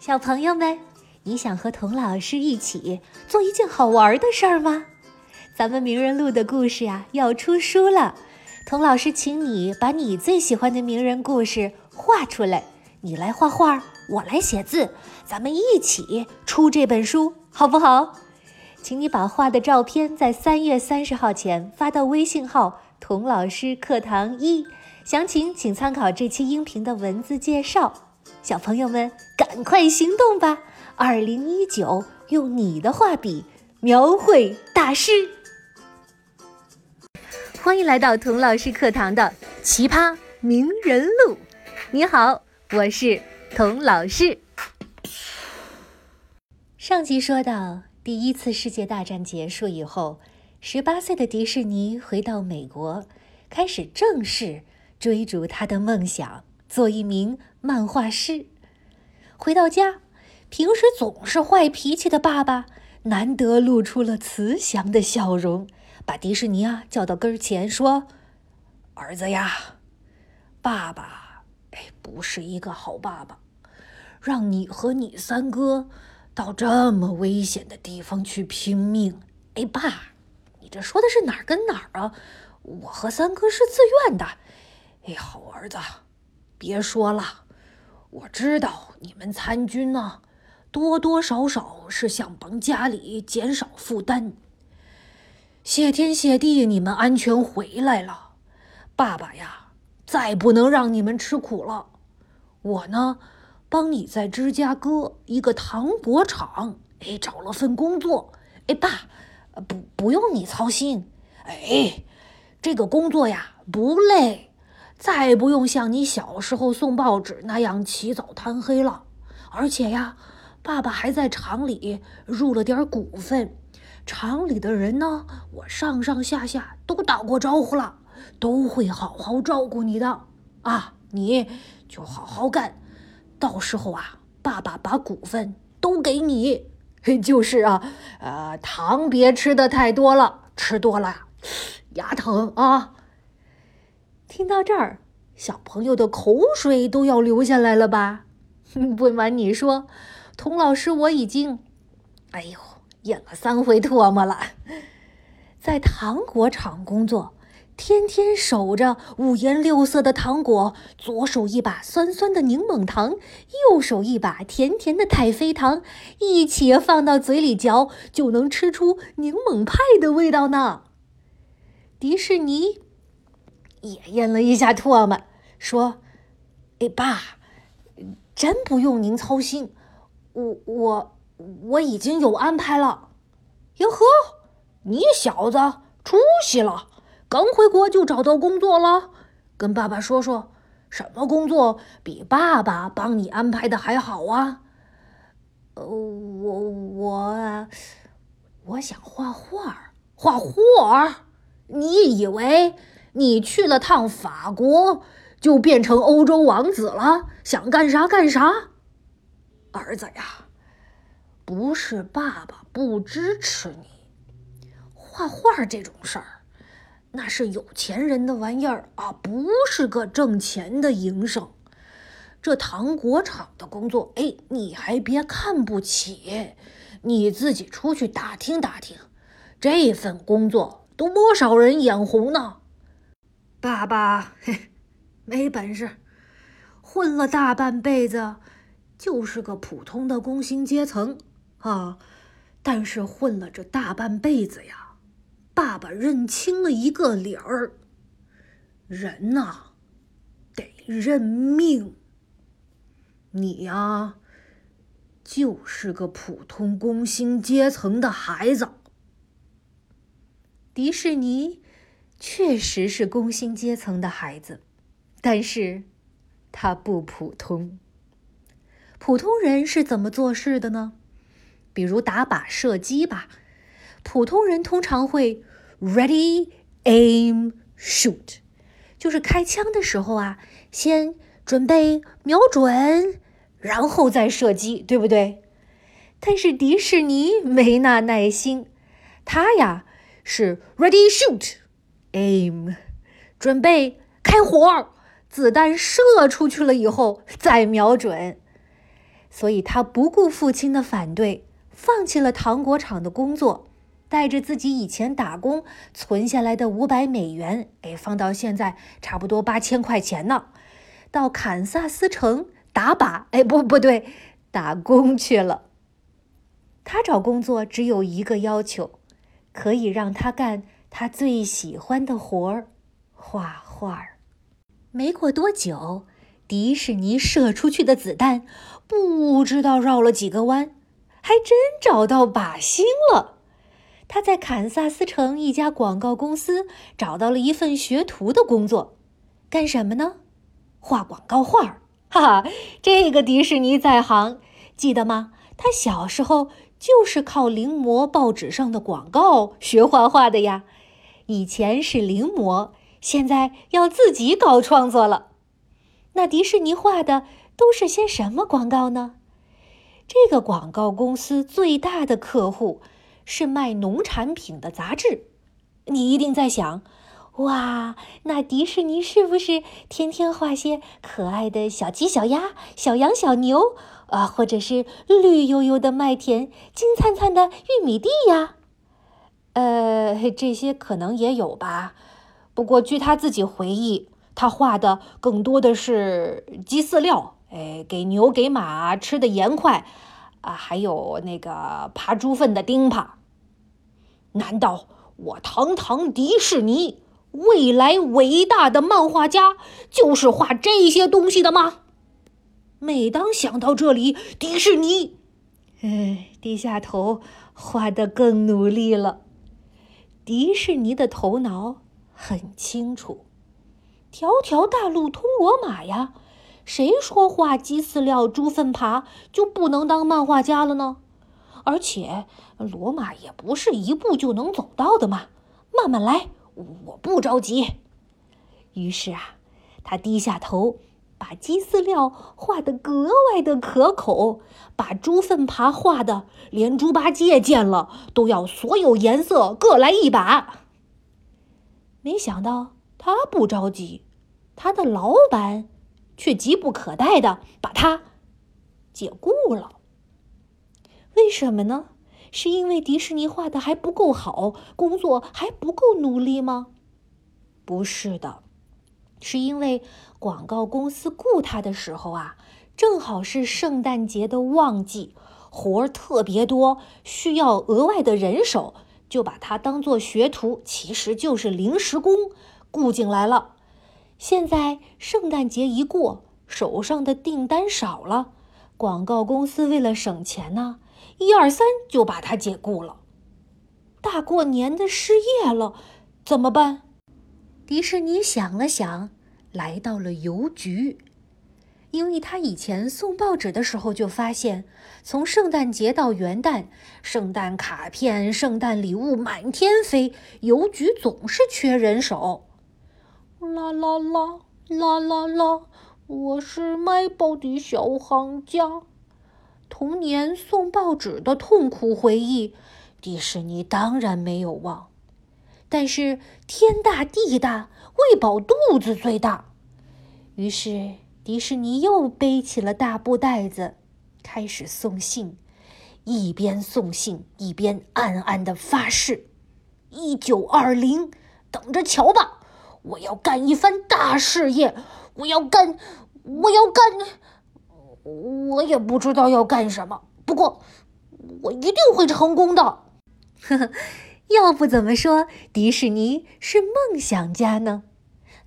小朋友们，你想和童老师一起做一件好玩的事儿吗？咱们名人录的故事呀要出书了，童老师请你把你最喜欢的名人故事画出来，你来画画，我来写字，咱们一起出这本书，好不好？请你把画的照片在三月三十号前发到微信号“童老师课堂一”，详情请参考这期音频的文字介绍。小朋友们，赶快行动吧！二零一九，用你的画笔描绘大师。欢迎来到童老师课堂的奇葩名人录。你好，我是童老师。上集说到，第一次世界大战结束以后，十八岁的迪士尼回到美国，开始正式追逐他的梦想。做一名漫画师，回到家，平时总是坏脾气的爸爸难得露出了慈祥的笑容，把迪士尼啊叫到跟前说：“儿子呀，爸爸哎不是一个好爸爸，让你和你三哥到这么危险的地方去拼命。哎，爸，你这说的是哪儿跟哪儿啊？我和三哥是自愿的。哎，好儿子。”别说了，我知道你们参军呢，多多少少是想帮家里减少负担。谢天谢地，你们安全回来了，爸爸呀，再不能让你们吃苦了。我呢，帮你在芝加哥一个糖果厂，哎，找了份工作。哎，爸，不，不用你操心。哎，这个工作呀，不累。再不用像你小时候送报纸那样起早贪黑了，而且呀，爸爸还在厂里入了点股份，厂里的人呢，我上上下下都打过招呼了，都会好好照顾你的。啊，你就好好干，到时候啊，爸爸把股份都给你，就是啊，呃，糖别吃的太多了，吃多了牙疼啊。听到这儿，小朋友的口水都要流下来了吧？不瞒你说，童老师我已经，哎呦，咽了三回唾沫了。在糖果厂工作，天天守着五颜六色的糖果，左手一把酸酸的柠檬糖，右手一把甜甜的太妃糖，一起放到嘴里嚼，就能吃出柠檬派的味道呢。迪士尼。也咽了一下唾沫，说：“哎，爸，真不用您操心，我我我已经有安排了。哟呵，你小子出息了，刚回国就找到工作了。跟爸爸说说，什么工作比爸爸帮你安排的还好啊？呃，我我我想画画，画画儿，你以为？”你去了趟法国，就变成欧洲王子了？想干啥干啥？儿子呀，不是爸爸不支持你，画画这种事儿，那是有钱人的玩意儿啊，不是个挣钱的营生。这糖果厂的工作，哎，你还别看不起，你自己出去打听打听，这份工作都多少人眼红呢？爸爸，嘿，没本事，混了大半辈子，就是个普通的工薪阶层啊。但是混了这大半辈子呀，爸爸认清了一个理儿：人呐，得认命。你呀，就是个普通工薪阶层的孩子。迪士尼。确实是工薪阶层的孩子，但是，他不普通。普通人是怎么做事的呢？比如打靶射击吧，普通人通常会 ready aim shoot，就是开枪的时候啊，先准备瞄准，然后再射击，对不对？但是迪士尼没那耐心，他呀是 ready shoot。aim，准备开火，子弹射出去了以后再瞄准。所以他不顾父亲的反对，放弃了糖果厂的工作，带着自己以前打工存下来的五百美元，哎，放到现在差不多八千块钱呢，到堪萨斯城打靶，哎，不，不对，打工去了。他找工作只有一个要求，可以让他干他最喜欢的活儿——画画。没过多久。迪士尼射出去的子弹，不知道绕了几个弯，还真找到靶心了。他在堪萨斯城一家广告公司找到了一份学徒的工作，干什么呢？画广告画儿 哈哈，这个迪士尼在行，记得吗？他小时候就是靠临摹报纸上的广告学画画的呀。以前是临摹，现在要自己搞创作了。那迪士尼画的都是些什么广告呢？这个广告公司最大的客户是卖农产品的杂志。你一定在想，哇，那迪士尼是不是天天画些可爱的小鸡、小鸭、小羊、小牛啊，或者是绿油油的麦田、金灿灿的玉米地呀？呃，这些可能也有吧。不过据他自己回忆。他画的更多的是鸡饲料，哎，给牛给马吃的盐块，啊，还有那个爬猪粪的钉耙。难道我堂堂迪士尼未来伟大的漫画家就是画这些东西的吗？每当想到这里，迪士尼，哎，低下头，画的更努力了。迪士尼的头脑很清楚。条条大路通罗马呀，谁说画鸡饲料、猪粪爬就不能当漫画家了呢？而且罗马也不是一步就能走到的嘛，慢慢来，我不着急。于是啊，他低下头，把鸡饲料画得格外的可口，把猪粪爬画的连猪八戒见了都要所有颜色各来一把。没想到。他不着急，他的老板却急不可待的把他解雇了。为什么呢？是因为迪士尼画的还不够好，工作还不够努力吗？不是的，是因为广告公司雇他的时候啊，正好是圣诞节的旺季，活儿特别多，需要额外的人手，就把他当做学徒，其实就是临时工。雇进来了，现在圣诞节一过，手上的订单少了，广告公司为了省钱呢，一二三就把他解雇了。大过年的失业了，怎么办？迪士尼想了想，来到了邮局，因为他以前送报纸的时候就发现，从圣诞节到元旦，圣诞卡片、圣诞礼物满天飞，邮局总是缺人手。啦啦啦啦啦啦！我是卖报的小行家。童年送报纸的痛苦回忆，迪士尼当然没有忘。但是天大地大，喂饱肚子最大。于是迪士尼又背起了大布袋子，开始送信。一边送信，一边暗暗的发誓：一九二零，等着瞧吧。我要干一番大事业！我要干，我要干，我也不知道要干什么。不过，我一定会成功的。呵呵，要不怎么说迪士尼是梦想家呢？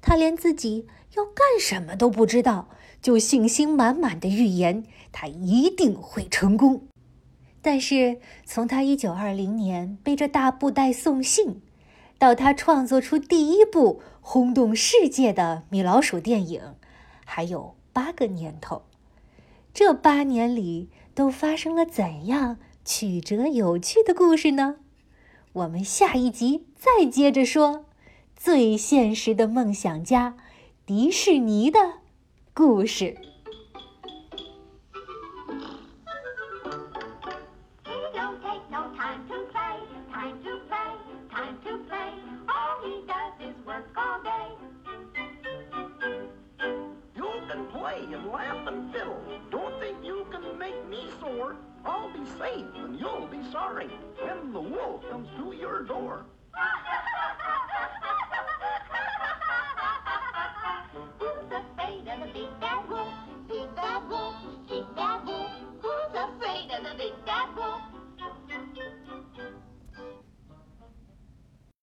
他连自己要干什么都不知道，就信心满满的预言他一定会成功。但是，从他一九二零年背着大布袋送信。到他创作出第一部轰动世界的米老鼠电影，还有八个年头。这八年里都发生了怎样曲折有趣的故事呢？我们下一集再接着说最现实的梦想家迪士尼的故事。and you'll be sorry when the wolf comes to your door.